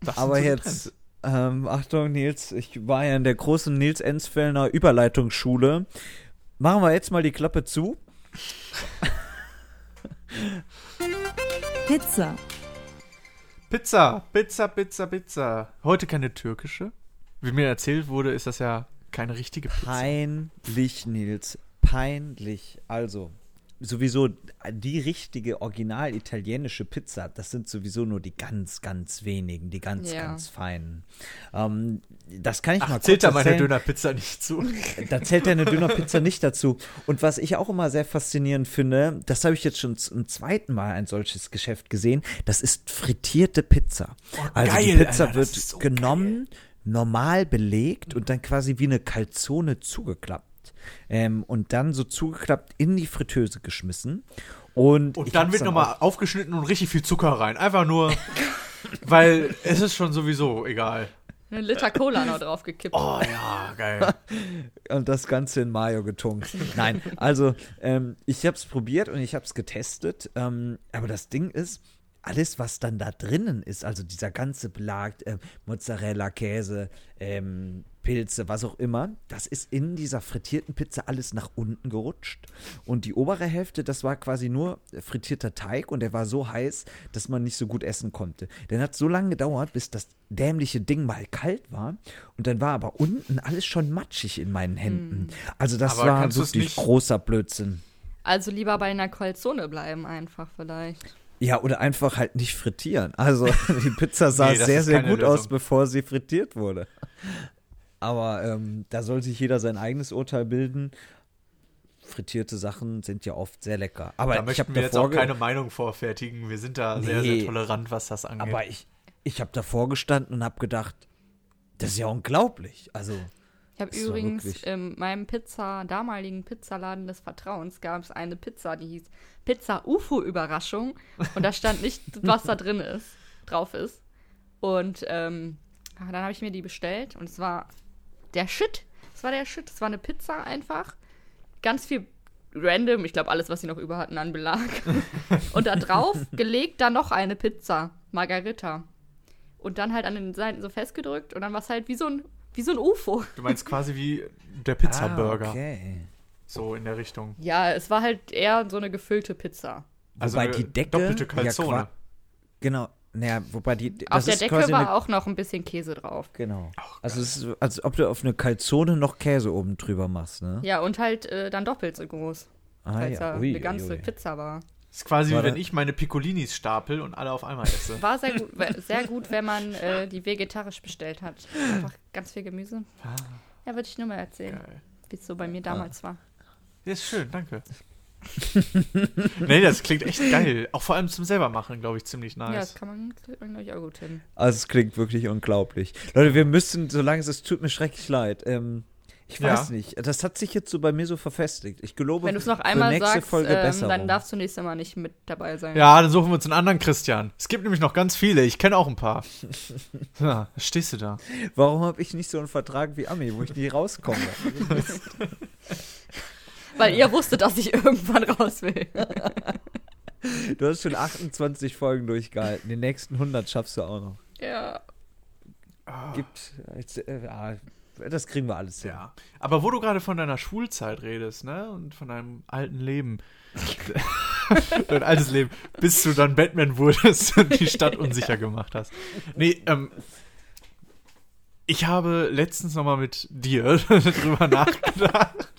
Das Aber jetzt, ähm, Achtung, Nils, ich war ja in der großen Nils Enzfellner Überleitungsschule. Machen wir jetzt mal die Klappe zu. Pizza. Pizza, Pizza, Pizza, Pizza. Heute keine türkische. Wie mir erzählt wurde, ist das ja keine richtige Pizza. Peinlich, Nils. Peinlich. Also, sowieso die richtige original italienische Pizza, das sind sowieso nur die ganz, ganz wenigen, die ganz, Ja. ganz feinen. Ähm, das kann ich mal Ach, kurz zählt da meine. Dönerpizza nicht zu? Da zählt deine Dönerpizza nicht dazu. Und was ich auch immer sehr faszinierend finde, das habe ich jetzt schon zum zweiten Mal ein solches Geschäft gesehen, das ist frittierte Pizza. also die geil, Pizza Alter, wird so genommen, normal belegt und dann quasi wie eine Calzone zugeklappt. Ähm, und dann so zugeklappt in die Fritteuse geschmissen. Und, Und dann wird nochmal aufgeschnitten und richtig viel Zucker rein. Einfach nur, weil es ist schon sowieso egal. Eine Liter Cola noch draufgekippt. Oh ja, geil. und das Ganze in Mayo getunkt. Nein, also ähm, ich habe es probiert und ich habe es getestet. Ähm, aber das Ding ist, alles, was dann da drinnen ist, also dieser ganze Belag, äh, Mozzarella, Käse, ähm, Pilze, was auch immer, das ist in dieser frittierten Pizza alles nach unten gerutscht. Und die obere Hälfte, das war quasi nur frittierter Teig und der war so heiß, dass man nicht so gut essen konnte. Dann hat so lange gedauert, bis das dämliche Ding mal kalt war. Und dann war aber unten alles schon matschig in meinen Händen. Also das Aber war wirklich großer Blödsinn. Also lieber bei einer Calzone bleiben einfach vielleicht. Ja, oder einfach halt nicht frittieren. Also die Pizza sah Nee, sehr, sehr gut aus, Lösung. bevor sie frittiert wurde. Aber ähm, da soll sich jeder sein eigenes Urteil bilden. Frittierte Sachen sind ja oft sehr lecker. Aber Da ich möchten habe wir jetzt auch keine Meinung vorfertigen. Wir sind da sehr, Nee. sehr tolerant, was das angeht. Aber ich, ich habe davor gestanden und habe gedacht, das ist ja unglaublich. Also Ich habe übrigens in meinem Pizza, damaligen Pizzaladen des Vertrauens gab es eine Pizza, die hieß Pizza UFO Überraschung. Und da stand nicht, was da drin ist, drauf ist. Und ähm, ah, dann habe ich mir die bestellt und es war der Shit. Es war der Shit. Es war eine Pizza einfach. Ganz viel random. Ich glaube, alles, was sie noch über hatten an Belag. und da drauf gelegt dann noch eine Pizza. Margarita. Und dann halt an den Seiten so festgedrückt und dann war es halt wie so ein, wie so ein UFO. du meinst quasi wie der Pizza-Burger. Ah, okay. So in der Richtung. Ja, es war halt eher so eine gefüllte Pizza. Also Wobei eine die Decke doppelte ja Calzone. qua- Genau. Naja, wobei die das Auf der ist Decke quasi war eine, auch noch ein bisschen Käse drauf. Genau. Also es ist, als ob du auf eine Calzone noch Käse oben drüber machst, ne? Ja, und halt äh, dann doppelt so groß, Ah weil es ja Ui, eine ganze ui, ui. Pizza war. ist quasi War wie wenn ich meine Piccolinis stapel und alle auf einmal esse. War sehr gut, sehr gut wenn man äh, die vegetarisch bestellt hat. Einfach ganz viel Gemüse. Ja, würde ich nur mal erzählen, wie es so bei mir damals war. Ja, ist schön, danke. nee, das klingt echt geil. Auch vor allem zum selber machen, glaube ich, ziemlich Ja, nice. das kann man, kriegt man glaube ich, auch gut hin. Also es klingt wirklich unglaublich. Leute, wir müssen, solange es, es tut mir schrecklich leid. Ähm, ich Ja. weiß nicht. Das hat sich jetzt so bei mir so verfestigt. Ich gelobe, Wenn du es noch einmal sagst, Folge ähm, dann darfst du nächstes Mal nicht mit dabei sein. Ja, dann suchen wir uns einen anderen Christian. Es gibt nämlich noch ganz viele. Ich kenne auch ein paar. Ja, stehst du da? Warum habe ich nicht so einen Vertrag wie Ami, wo ich nie rauskomme? Weil ihr wusstet, dass ich irgendwann raus will. du hast schon 28 Folgen durchgehalten. Die nächsten 100 schaffst du auch noch. ja. Gibt, jetzt, äh, ah, das kriegen wir alles hin. Ja. Aber wo du gerade von deiner Schulzeit redest, ne? Und von deinem alten Leben. Dein altes Leben, bis du dann Batman wurdest und die Stadt unsicher gemacht hast. Nee, ähm. Ich habe letztens nochmal mit dir drüber nachgedacht.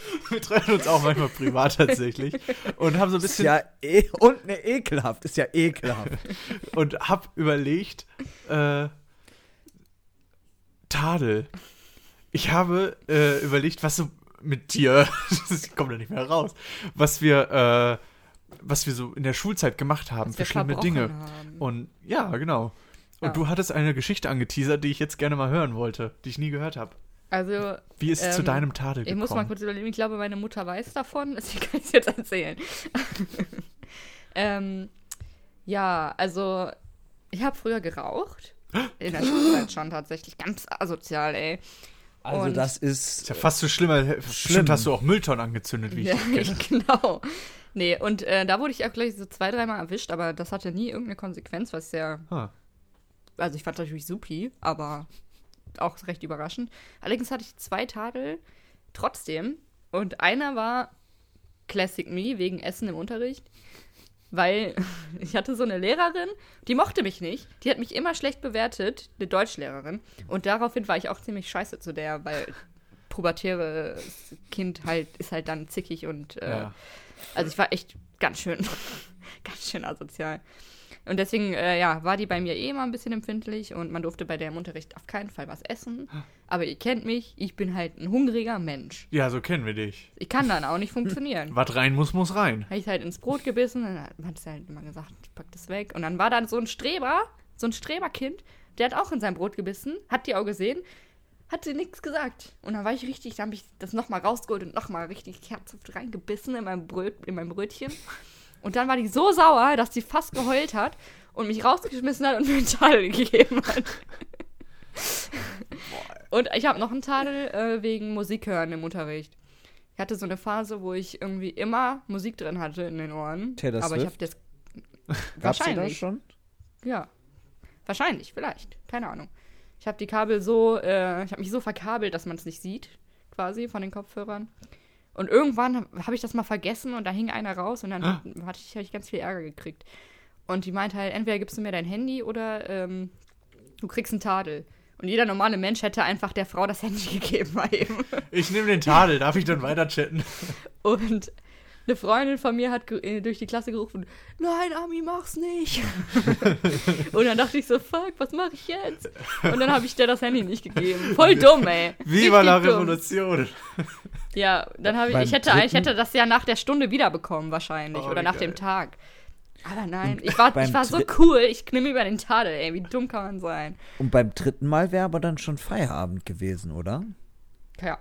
Wir treffen uns auch manchmal privat tatsächlich. Und haben so ein Ist bisschen. ja e und ne ekelhaft, ist ja ekelhaft. und hab überlegt, äh, Tadel. Ich habe äh, überlegt, was so mit dir, das kommt ja nicht mehr raus, was wir, äh, was wir so in der Schulzeit gemacht haben Was für schlimme Dinge. haben. Und ja, genau. Und Ja. du hattest eine Geschichte angeteasert, die ich jetzt gerne mal hören wollte, die ich nie gehört habe. Also, Wie ist es zu Ähm, deinem Tadel ich gekommen? muss mal kurz überlegen. Ich glaube, meine Mutter weiß davon, deswegen kann ich es jetzt erzählen. ähm, ja, also, ich habe früher geraucht. In der Schulzeit schon tatsächlich. Ganz asozial, ey. Also Und- das ist ist ja fast so schlimmer. Schlimm. Bestimmt hast du auch Mülltonnen angezündet, wie ich ja, kenne. genau. Nee, und äh, da wurde ich auch gleich so zwei, dreimal erwischt, aber das hatte nie irgendeine Konsequenz, was sehr Ah. also ich fand das natürlich supi, aber auch recht überraschend. Allerdings hatte ich zwei Tadel trotzdem und einer war Classic Me wegen Essen im Unterricht, weil ich hatte so eine Lehrerin, die mochte mich nicht, die hat mich immer schlecht bewertet, eine Deutschlehrerin und daraufhin war ich auch ziemlich scheiße zu der, weil pubertäres Kind halt ist halt dann zickig und äh, Ja. also ich war echt ganz schön, ganz schön asozial. Und deswegen, äh, ja, war die bei mir eh immer ein bisschen empfindlich und man durfte bei der im Unterricht auf keinen Fall was essen. Aber ihr kennt mich, ich bin halt ein hungriger Mensch. ja, so kennen wir dich. Ich kann dann auch nicht funktionieren. Was rein muss, muss rein. Habe ich halt ins Brot gebissen, dann hat sie halt immer gesagt, ich pack das weg. Und dann war dann so ein Streber, so ein Streberkind, der hat auch in sein Brot gebissen, hat die auch gesehen, hat sie nichts gesagt. Und dann war ich richtig, dann habe ich das nochmal rausgeholt und nochmal richtig herzhaft reingebissen in mein, Bröt, in mein Brötchen. Und dann war die so sauer, dass sie fast geheult hat und mich rausgeschmissen hat und mir einen Tadel gegeben hat. und ich habe noch einen Tadel äh, wegen Musik hören im Unterricht. Ich hatte so eine Phase, wo ich irgendwie immer Musik drin hatte in den Ohren. Taylor aber ich Swift? habe das die wahrscheinlich. schon? Ja. Wahrscheinlich, vielleicht. Keine Ahnung. Ich habe die Kabel so, äh, ich habe mich so verkabelt, dass man es nicht sieht, quasi von den Kopfhörern. Und irgendwann habe ich das mal vergessen und da hing einer raus und dann Ah. hatte ich, hab ich ganz viel Ärger gekriegt. Und die meinte halt, entweder gibst du mir dein Handy oder ähm, du kriegst einen Tadel. Und jeder normale Mensch hätte einfach der Frau das Handy gegeben mal eben. Ich nehme den Tadel, darf ich dann weiter chatten? Und eine Freundin von mir hat äh, durch die Klasse gerufen, nein, Ami, mach's nicht. und dann dachte ich so, fuck, was mache ich jetzt? Und dann habe ich der das Handy nicht gegeben. Voll dumm, ey. Viva la. Revolution! Ja, dann habe ich, Beim ich hätte, ich hätte das ja nach der Stunde wiederbekommen wahrscheinlich Oh, oder wie nach geil. dem Tag. Aber nein, ich war, ich war so cool, ich nehme über den Tadel, ey, wie dumm kann man sein? Und beim dritten Mal wäre aber dann schon Feierabend gewesen, oder? Ja.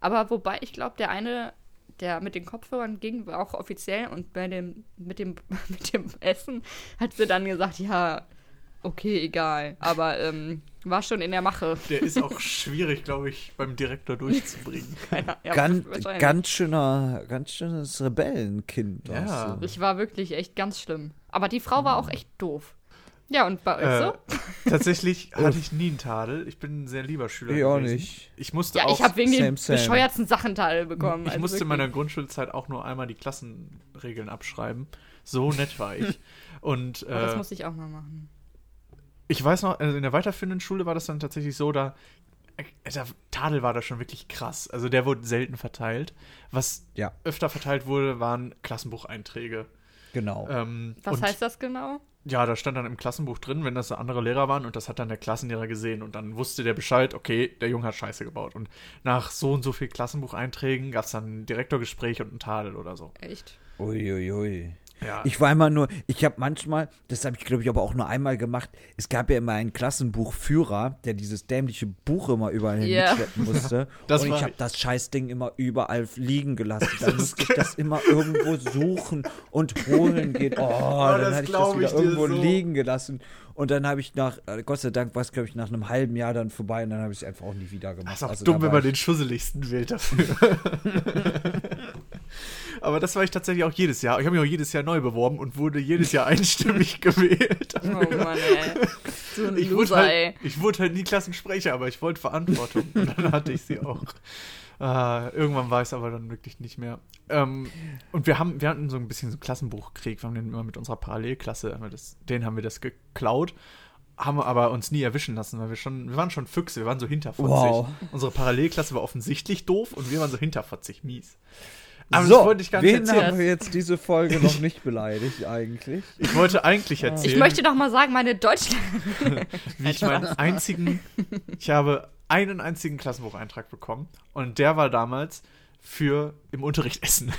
Aber wobei, ich glaube, der eine, der mit den Kopfhörern ging, war auch offiziell und bei dem, mit dem, mit dem Essen hat sie dann gesagt, ja, okay, egal. Aber ähm, war schon in der Mache. Der ist auch schwierig, glaube ich, beim Direktor durchzubringen. Ja, ja, ganz, ganz schöner, ganz schönes Rebellenkind. Ja. Ich war wirklich echt ganz schlimm. Aber die Frau war auch echt doof. Ja, und bei euch Äh, so? Tatsächlich hatte ich nie einen Tadel. Ich bin ein sehr lieber Schüler. Ich auch gewesen. nicht. Ich musste Ja, auch. ich habe wegen same, den same. bescheuertsten Sachenteil bekommen. ich also musste in wirklich. meiner Grundschulzeit auch nur einmal die Klassenregeln abschreiben. So nett war ich. Und das äh, musste ich auch mal machen. ich weiß noch, also in der weiterführenden Schule war das dann tatsächlich so, da. äh, Der Tadel war da schon wirklich krass. Also der wurde selten verteilt. Was Ja. öfter verteilt wurde, waren Klassenbucheinträge. Genau. Ähm, Was und heißt das genau? Ja, da stand dann im Klassenbuch drin, wenn das so andere Lehrer waren und das hat dann der Klassenlehrer gesehen und dann wusste der Bescheid, okay, der Junge hat Scheiße gebaut. Und nach so und so viel Klassenbucheinträgen gab es dann ein Direktorgespräch und ein Tadel oder so. Echt? Uiuiui. Ja. Ich war immer nur, ich habe manchmal, das habe ich glaube ich aber auch nur einmal gemacht, es gab ja immer einen Klassenbuchführer, der dieses dämliche Buch immer überall hin Ja. mitschleppen musste. Das und ich habe das Scheißding immer überall liegen gelassen. Dann musste ich das immer irgendwo suchen und holen gehen. Oh, dann das hatte ich das wieder ich irgendwo so. liegen gelassen. Und dann habe ich nach, äh, Gott sei Dank war es glaube ich nach einem halben Jahr dann vorbei und dann habe ich es einfach auch nie wieder gemacht. Das ist auch Also dumm, wenn man den schusseligsten wählt dafür. Aber das war ich tatsächlich auch jedes Jahr. Ich habe mich auch jedes Jahr neu beworben und wurde jedes Jahr einstimmig gewählt. Oh Mann, ey. So ein Ich wurde, halt, ich wurde halt nie Klassensprecher, aber ich wollte Verantwortung. Und dann hatte ich sie auch. Ah, irgendwann war es aber dann wirklich nicht mehr. Ähm, und wir haben, wir hatten so ein bisschen so einen Klassenbuchkrieg. Wir haben den immer mit unserer Parallelklasse, haben wir das, den haben wir das geklaut, haben aber uns nie erwischen lassen, weil wir schon, wir waren schon Füchse, wir waren so hinterfotzig. Wow. Unsere Parallelklasse war offensichtlich doof und wir waren so hinterfotzig mies. Aber so, das wollte ich gar nicht wen erzählen. haben wir jetzt diese Folge noch nicht beleidigt eigentlich? Ich wollte eigentlich erzählen. Ich möchte doch mal sagen, meine Deutschland. wie ich meinen einzigen, ich habe einen einzigen Klassenbucheintrag bekommen und der war damals für im Unterricht Essen.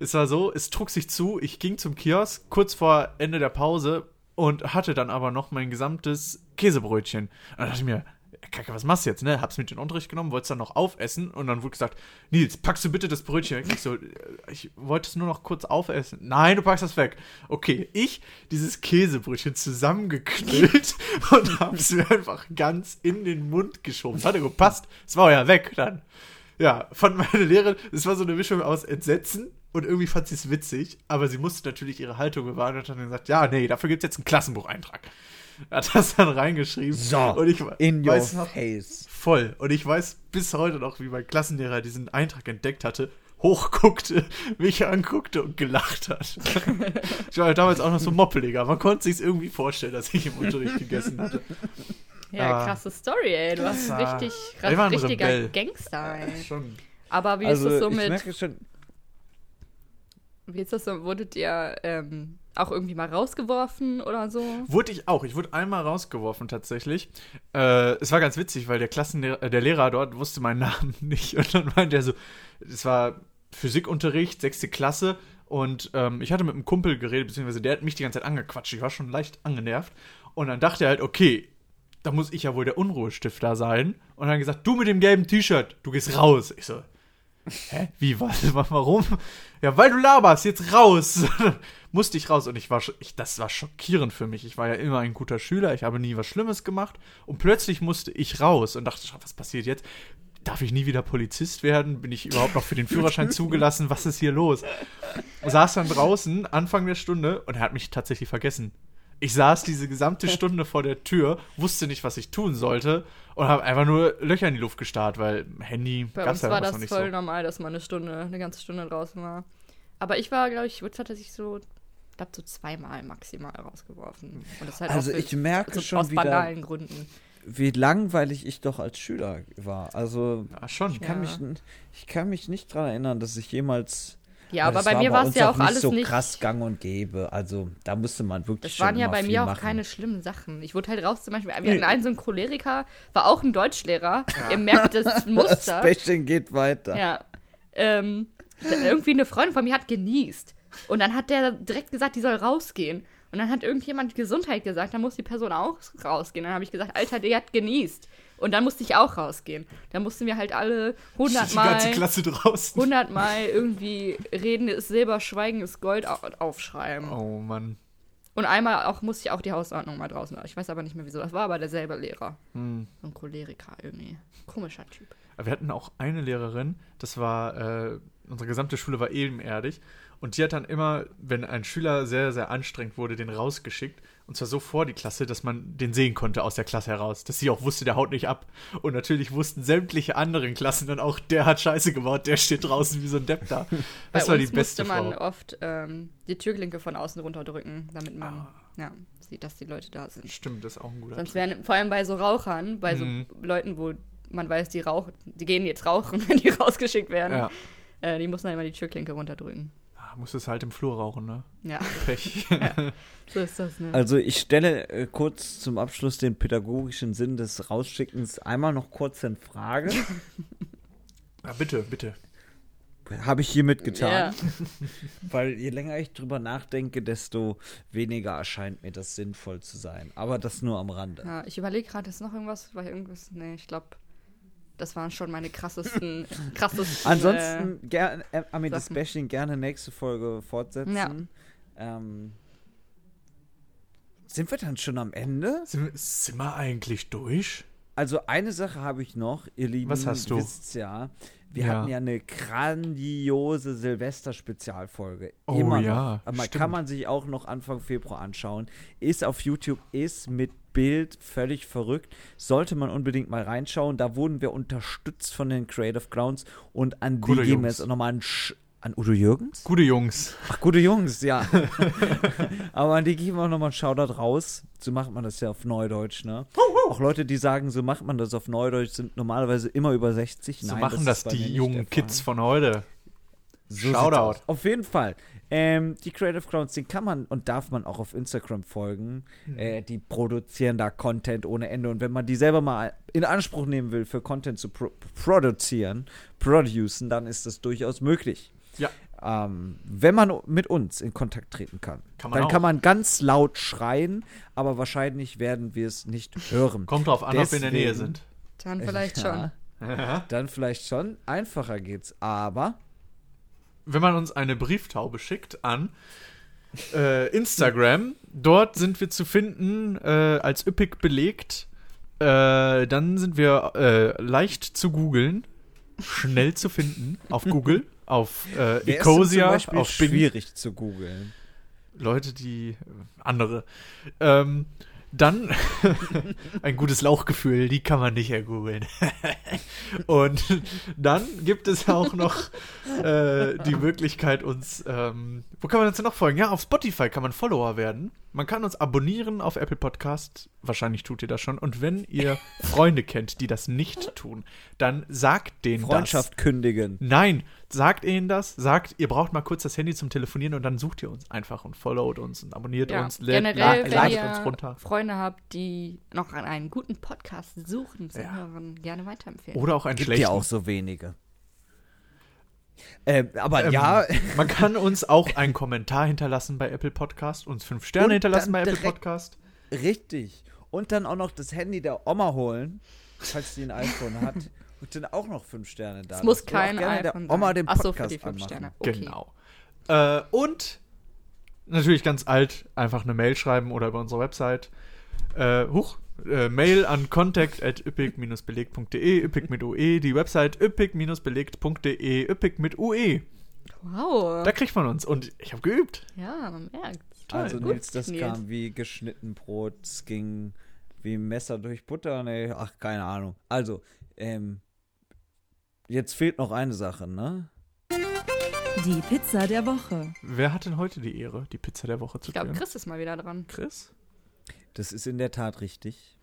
Es war so, es trug sich zu, ich ging zum Kiosk kurz vor Ende der Pause und hatte dann aber noch mein gesamtes Käsebrötchen. Und dann dachte ich mir, Kacke, was machst du jetzt, ne? Hab's mit in den Unterricht genommen, wollte es dann noch aufessen und dann wurde gesagt, Nils, packst du bitte das Brötchen weg? Ich so, äh, ich wollte es nur noch kurz aufessen. Nein, du packst das weg. Okay, ich dieses Käsebrötchen zusammengeknüllt und hab's mir einfach ganz in den Mund geschoben. Das hat ja gepasst. Es war ja weg dann. Ja, fand meine Lehrerin, es war so eine Mischung aus Entsetzen und irgendwie fand sie es witzig, aber sie musste natürlich ihre Haltung bewahren und hat dann gesagt, ja, nee, dafür gibt's jetzt einen Klassenbucheintrag. Hat das dann reingeschrieben. So, und ich in your weiß noch, face. Voll. Und ich weiß bis heute noch, wie mein Klassenlehrer diesen Eintrag entdeckt hatte, hochguckte, mich anguckte und gelacht hat. ich war ja damals auch noch so moppeliger. Man konnte sich irgendwie vorstellen, dass ich im Unterricht gegessen hatte. Ja, Ah. krasse Story, ey. Du hast war- richtig, war ein richtiger Rebell. Gangster, ey. Schon. Aber wie Also ist das so ich mit, merke schon, wie ist das so, wurdet ihr ähm, auch irgendwie mal rausgeworfen oder so? Wurde ich auch. Ich wurde einmal rausgeworfen tatsächlich. Äh, es war ganz witzig, weil der Klassenlehrer, äh, der Lehrer dort wusste meinen Namen nicht. Und dann meinte er so, es war Physikunterricht, sechste Klasse. Und ähm, ich hatte mit einem Kumpel geredet, beziehungsweise der hat mich die ganze Zeit angequatscht. Ich war schon leicht angenervt. Und dann dachte er halt, okay, da muss ich ja wohl der Unruhestifter sein. Und dann gesagt, du mit dem gelben T-Shirt, du gehst raus. Ich so, hä, wie, was, warum? Ja, weil du laberst, jetzt raus. Musste ich raus und ich war, ich, das war schockierend für mich. Ich war ja immer ein guter Schüler, ich habe nie was Schlimmes gemacht und plötzlich musste ich raus und dachte, was passiert jetzt? Darf ich nie wieder Polizist werden? Bin ich überhaupt noch für den Führerschein zugelassen? Was ist hier los? Saß dann draußen, Anfang der Stunde, und er hat mich tatsächlich vergessen. Ich saß diese gesamte Stunde vor der Tür, wusste nicht, was ich tun sollte und habe einfach nur Löcher in die Luft gestarrt, weil Handy Bei gab's uns ja war das noch nicht voll so. normal, dass man eine Stunde, eine ganze Stunde draußen war. Aber ich war, glaube ich, tatsächlich so, glaube, so zweimal maximal rausgeworfen. Und das halt Also auch für, ich merke so schon aus wieder- banalen Gründen. wie langweilig ich doch als Schüler war. Also Ja, schon. ich kann, Ja. mich, ich kann mich nicht daran erinnern, dass ich jemals. Ja, aber das bei mir war es ja auch nicht alles so nicht. krass gang und gäbe. Also da musste man wirklich Das schon waren ja bei mir auch machen. keine schlimmen Sachen. Ich wurde halt raus, zum Beispiel, wir hatten einen so einen Choleriker, war auch ein Deutschlehrer. Ihr merkt das Das Muster. Bächchen geht weiter. Ja. Ähm, irgendwie eine Freundin von mir hat genießt. Und dann hat der direkt gesagt, die soll rausgehen. Und dann hat irgendjemand Gesundheit gesagt, dann muss die Person auch rausgehen. Dann habe ich gesagt, Alter, der hat genießt. Und dann musste ich auch rausgehen. Dann mussten wir halt alle die ganze hundertmal, Klasse draußen. hundertmal irgendwie Reden ist Silber, Schweigen ist Gold au- aufschreiben. Oh Mann. Und einmal auch musste ich auch die Hausordnung mal draußen. Ich weiß aber nicht mehr wieso. Das war aber derselbe Lehrer. Hm. So ein Choleriker irgendwie. Komischer Typ. Wir hatten auch eine Lehrerin, das war, äh, unsere gesamte Schule war ebenerdig. Und die hat dann immer, wenn ein Schüler sehr, sehr anstrengend wurde, den rausgeschickt. Und zwar so vor die Klasse, dass man den sehen konnte aus der Klasse heraus. Dass sie auch wusste, der haut nicht ab. Und natürlich wussten sämtliche anderen Klassen dann auch, der hat Scheiße gebaut, der steht draußen wie so ein Depp da. Das Bei war die beste musste man Frau. oft ähm, die Türklinke von außen runterdrücken, damit man Ah. ja, sieht, dass die Leute da sind. Stimmt, das ist auch ein guter Sonst wären, vor allem bei so Rauchern, bei so Mhm. Leuten, wo man weiß, die rauchen, die gehen jetzt rauchen, wenn die rausgeschickt werden, Ja. äh, die mussten dann immer die Türklinke runterdrücken. Ah, Muss es halt im Flur rauchen, ne? Ja, Pech. so ist das, ne? Also ich stelle äh, kurz zum Abschluss den pädagogischen Sinn des Rausschickens einmal noch kurz in Frage. Ja, bitte, bitte. Habe ich hiermit getan. Ja. Weil je länger ich drüber nachdenke, desto weniger erscheint mir das sinnvoll zu sein. Aber das nur am Rande. ja ich überlege gerade, ist noch irgendwas? War hier irgendwas? Nee, ich glaube, das waren schon meine krassesten, krassesten. Ansonsten gerne, äh, Ami das. Bashing gerne nächste Folge fortsetzen. Ja. Ähm, sind wir dann schon am Ende? Sind, sind wir eigentlich durch? Also eine Sache habe ich noch, ihr Lieben. Was hast du? Ja. Wir Ja. hatten ja eine grandiose Silvester-Spezialfolge. Oh Immer ja, noch. Aber stimmt. kann man sich auch noch Anfang Februar anschauen. Ist auf YouTube, ist mit Bild völlig verrückt. Sollte man unbedingt mal reinschauen. Da wurden wir unterstützt von den Creative Clowns und an Gute die geben wir jetzt nochmal ein Sch an Udo Jürgens? Gute Jungs. Ach, gute Jungs, ja. Aber an die geben wir auch nochmal einen Shoutout raus. So macht man das ja auf Neudeutsch, ne? Auch Leute, die sagen, so macht man das auf Neudeutsch, sind normalerweise immer über 60. So Nein, machen das, mir die jungen Kids von heute. So Shoutout. Auf jeden Fall. Ähm, die Creative Clowns, den kann man und darf man auch auf Instagram folgen. Hm. Äh, die produzieren da Content ohne Ende. Und wenn man die selber mal in Anspruch nehmen will, für Content zu pro produzieren, producen, dann ist das durchaus möglich. Ja. Ähm, wenn man mit uns in Kontakt treten kann, Kann dann auch. kann man ganz laut schreien, aber wahrscheinlich werden wir es nicht hören. Kommt drauf an, ob wir in der Nähe Deswegen- sind. Dann vielleicht schon. Ja, dann vielleicht schon. Einfacher geht's. Aber Wenn man uns eine Brieftaube schickt an äh, Instagram, dort sind wir zu finden äh, als üppig belegt. Äh, dann sind wir äh, leicht zu googeln, schnell zu finden auf Google, auf äh, Ecosia, auf Bing. schwierig zu googeln. Leute, die äh, andere. Ähm, dann ein gutes Lauchgefühl, die kann man nicht ergoogeln. Und dann gibt es auch noch äh, die Möglichkeit, uns, ähm, wo kann man uns denn noch folgen? Ja, auf Spotify kann man Follower werden. Man kann uns abonnieren auf Apple Podcast. Wahrscheinlich tut ihr das schon. Und wenn ihr Freunde kennt, die das nicht tun, dann sagt denen Freundschaft kündigen. das. Nein, sagt ihnen das. Sagt, ihr braucht mal kurz das Handy zum Telefonieren und dann sucht ihr uns einfach und followt uns und abonniert Ja, uns. lädt- generell, la- wenn ladet ihr uns runter. Freunde habt, die noch an einen guten Podcast suchen, zu Ja. hören, gerne weiterempfehlen. Oder auch einen Gibt schlechten. ja auch so wenige. Ähm, aber Ähm, ja, Man kann uns auch einen Kommentar hinterlassen bei Apple Podcast, uns fünf Sterne Und hinterlassen bei Apple Podcast. richtig. Und dann auch noch das Handy der Oma holen, falls die ein iPhone hat. Und dann auch noch fünf Sterne da. es muss kein gerne iPhone der Oma sein. den Ach so, Podcast für die fünf anmachen. Sterne. Okay. Genau. Äh, und natürlich ganz alt, einfach eine Mail schreiben oder über unsere Website. Äh, huch, äh, Mail an contact at üppig-belegt.de, üppig mit UE, die Website üppig-belegt.de, üppig mit UE. Wow. Da kriegt man uns. Und ich habe geübt. ja, man merkt. Also Gut, Nils, das Nils. kam wie geschnitten Brot, es ging wie Messer durch Butter, nee, ach, keine Ahnung. Also, ähm, jetzt fehlt noch eine Sache, ne? Die Pizza der Woche. Wer hat denn heute die Ehre, die Pizza der Woche zu Ich glaube? Chris ist mal wieder dran. Chris? Das ist in der Tat richtig.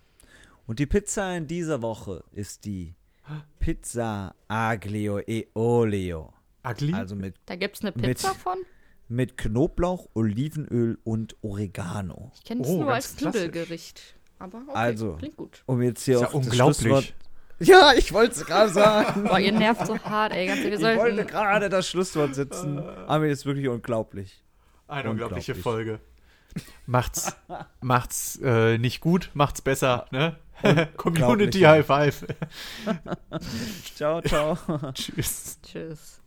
Und die Pizza in dieser Woche ist die Pizza Aglio e Olio. Agli? Also mit, Da gibt es eine Mit- Pizza von. mit Knoblauch, Olivenöl und Oregano. Ich kenne es Oh, nur als. Nudelgericht. Aber okay, Also. klingt gut. Um jetzt hier ist ja auch das unglaublich. Schlusswort. Ja, ich wollte es gerade sagen. Boah, ihr nervt so hart, ey. Ganz wir Ich wollte gerade das Schlusswort sitzen. Aber ist wirklich unglaublich. Eine unglaubliche Unglaublich. Folge. Macht's, macht's äh, nicht gut, macht's besser, ne? Community. High Five. Ciao, ciao. Tschüss. Tschüss.